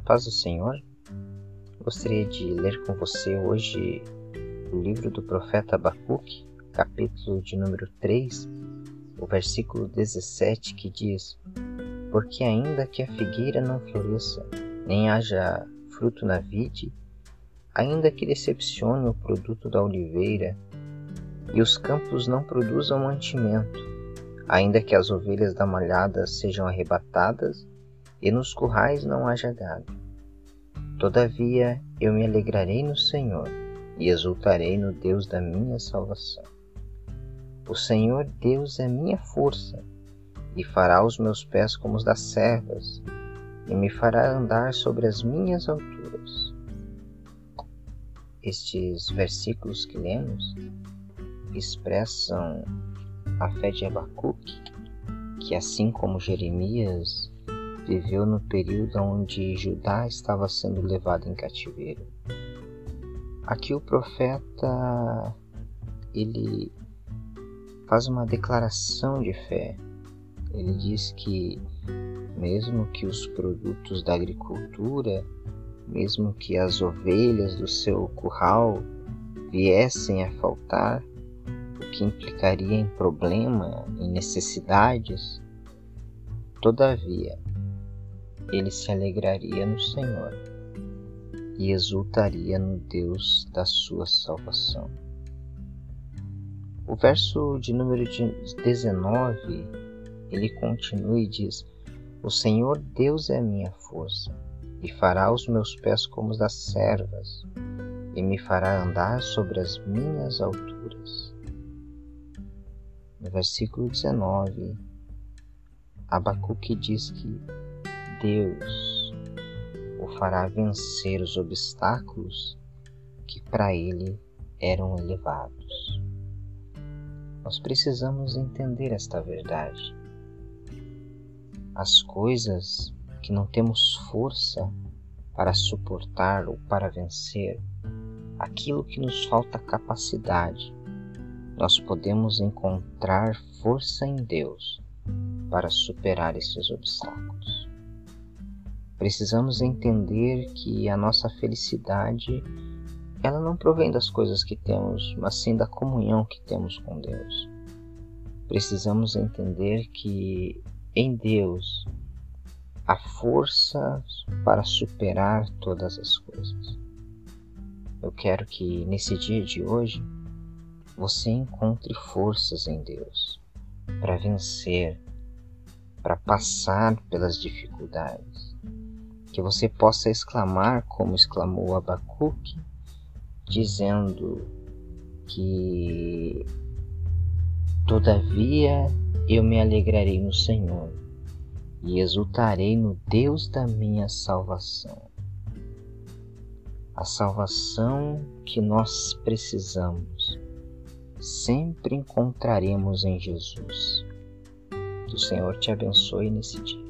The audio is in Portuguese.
paz do Senhor, gostaria de ler com você hoje o livro do profeta Abacuque, capítulo de número 3, o versículo 17, que diz: Porque ainda que a figueira não floresça, nem haja fruto na vide, ainda que decepcione o produto da oliveira, e os campos não produzam mantimento, ainda que as ovelhas da malhada sejam arrebatadas, e nos currais não haja gado. Todavia eu me alegrarei no Senhor e exultarei no Deus da minha salvação. O Senhor Deus é minha força e fará os meus pés como os das servas e me fará andar sobre as minhas alturas. Estes versículos que lemos expressam a fé de Abacuque, que assim como Jeremias viveu no período onde Judá estava sendo levado em cativeiro. Aqui o profeta ele faz uma declaração de fé. Ele diz que mesmo que os produtos da agricultura, mesmo que as ovelhas do seu curral viessem a faltar, o que implicaria em problema, em necessidades, todavia ele se alegraria no Senhor e exultaria no Deus da sua salvação. O verso de número 19 ele continua e diz: O Senhor Deus é minha força, e fará os meus pés como os das servas, e me fará andar sobre as minhas alturas. No versículo 19, Abacuque diz que Deus o fará vencer os obstáculos que para ele eram elevados. Nós precisamos entender esta verdade. As coisas que não temos força para suportar ou para vencer, aquilo que nos falta capacidade, nós podemos encontrar força em Deus para superar esses obstáculos. Precisamos entender que a nossa felicidade ela não provém das coisas que temos, mas sim da comunhão que temos com Deus. Precisamos entender que em Deus há força para superar todas as coisas. Eu quero que nesse dia de hoje você encontre forças em Deus para vencer, para passar pelas dificuldades que você possa exclamar como exclamou Abacuque, dizendo que todavia eu me alegrarei no Senhor e exultarei no Deus da minha salvação. A salvação que nós precisamos sempre encontraremos em Jesus. Que o Senhor te abençoe nesse dia.